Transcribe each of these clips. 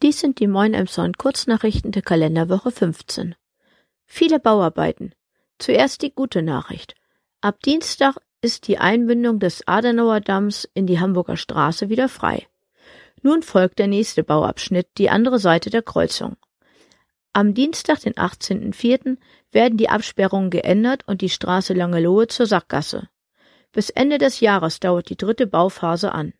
Dies sind die Moin Emshorn Kurznachrichten der Kalenderwoche 15. Viele Bauarbeiten. Zuerst die gute Nachricht. Ab Dienstag ist die Einbindung des Adenauer Damms in die Hamburger Straße wieder frei. Nun folgt der nächste Bauabschnitt, die andere Seite der Kreuzung. Am Dienstag, den 18.04., werden die Absperrungen geändert und die Straße Langelohe zur Sackgasse. Bis Ende des Jahres dauert die dritte Bauphase an.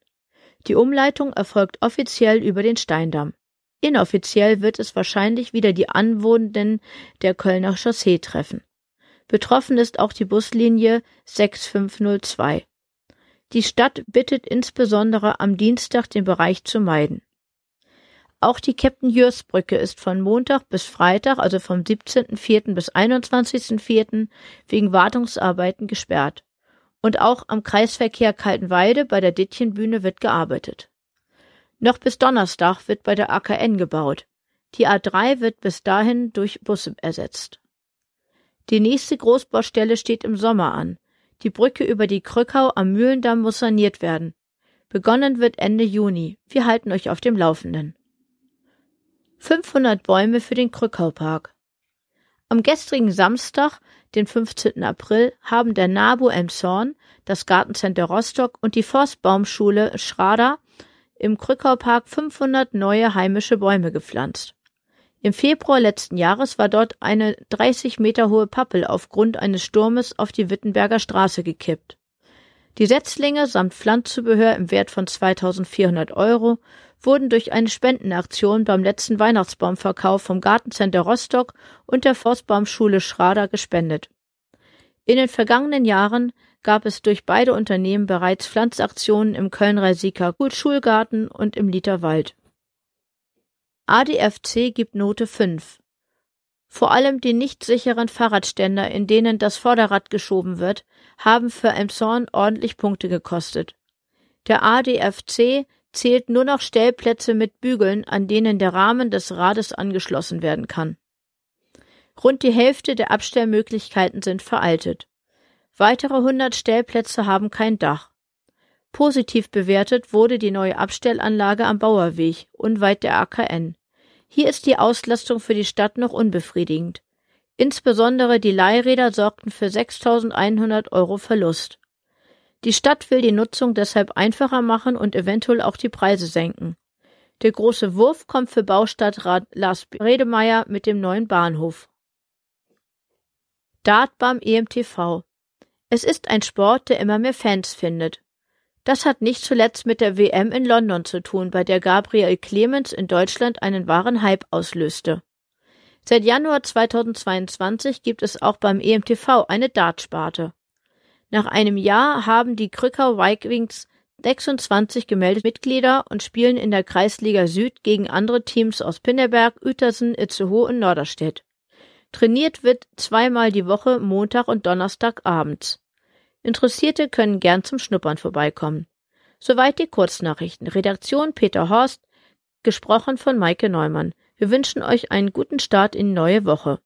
Die Umleitung erfolgt offiziell über den Steindamm. Inoffiziell wird es wahrscheinlich wieder die Anwohnenden der Kölner Chaussee treffen. Betroffen ist auch die Buslinie 6502. Die Stadt bittet insbesondere am Dienstag den Bereich zu meiden. Auch die Captain Jörs Brücke ist von Montag bis Freitag, also vom 17.04. bis 21.04. wegen Wartungsarbeiten gesperrt. Und auch am Kreisverkehr Kaltenweide bei der Dittchenbühne wird gearbeitet. Noch bis Donnerstag wird bei der AKN gebaut. Die A3 wird bis dahin durch Busse ersetzt. Die nächste Großbaustelle steht im Sommer an. Die Brücke über die Krückau am Mühlendamm muss saniert werden. Begonnen wird Ende Juni. Wir halten euch auf dem Laufenden. 500 Bäume für den Krückau-Park. Am gestrigen Samstag, den 15. April, haben der NABU Elmshorn, das Gartencenter Rostock und die Forstbaumschule Schrader im Krückau-Park 500 neue heimische Bäume gepflanzt. Im Februar letzten Jahres war dort eine 30 Meter hohe Pappel aufgrund eines Sturmes auf die Wittenberger Straße gekippt. Die Setzlinge samt Pflanzzubehör im Wert von 2400 Euro wurden durch eine Spendenaktion beim letzten Weihnachtsbaumverkauf vom Gartencenter Rostock und der Forstbaumschule Schrader gespendet. In den vergangenen Jahren gab es durch beide Unternehmen bereits Pflanzaktionen im Köln-Reisika Schulgarten und im Literwald. ADFC gibt Note 5. Vor allem die nicht sicheren Fahrradständer, in denen das Vorderrad geschoben wird, haben für Elmshorn ordentlich Punkte gekostet. Der ADFC zählt nur noch Stellplätze mit Bügeln, an denen der Rahmen des Rades angeschlossen werden kann. Rund die Hälfte der Abstellmöglichkeiten sind veraltet. Weitere 100 Stellplätze haben kein Dach. Positiv bewertet wurde die neue Abstellanlage am Bauerweg, unweit der AKN. Hier ist die Auslastung für die Stadt noch unbefriedigend. Insbesondere die Leihräder sorgten für 6.100 Euro Verlust. Die Stadt will die Nutzung deshalb einfacher machen und eventuell auch die Preise senken. Der große Wurf kommt für Baustadtrat Lars Redemeyer mit dem neuen Bahnhof. Dart beim EMTV es ist ein Sport, der immer mehr Fans findet. Das hat nicht zuletzt mit der WM in London zu tun, bei der Gabriel Clemens in Deutschland einen wahren Hype auslöste. Seit Januar 2022 gibt es auch beim EMTV eine Dartsparte. Nach einem Jahr haben die Krückau Vikings 26 gemeldete Mitglieder und spielen in der Kreisliga Süd gegen andere Teams aus Pinneberg, Uetersen, Itzehoe und Norderstedt. Trainiert wird zweimal die Woche Montag und Donnerstag abends. Interessierte können gern zum Schnuppern vorbeikommen. Soweit die Kurznachrichten. Redaktion Peter Horst, gesprochen von Maike Neumann. Wir wünschen euch einen guten Start in die neue Woche.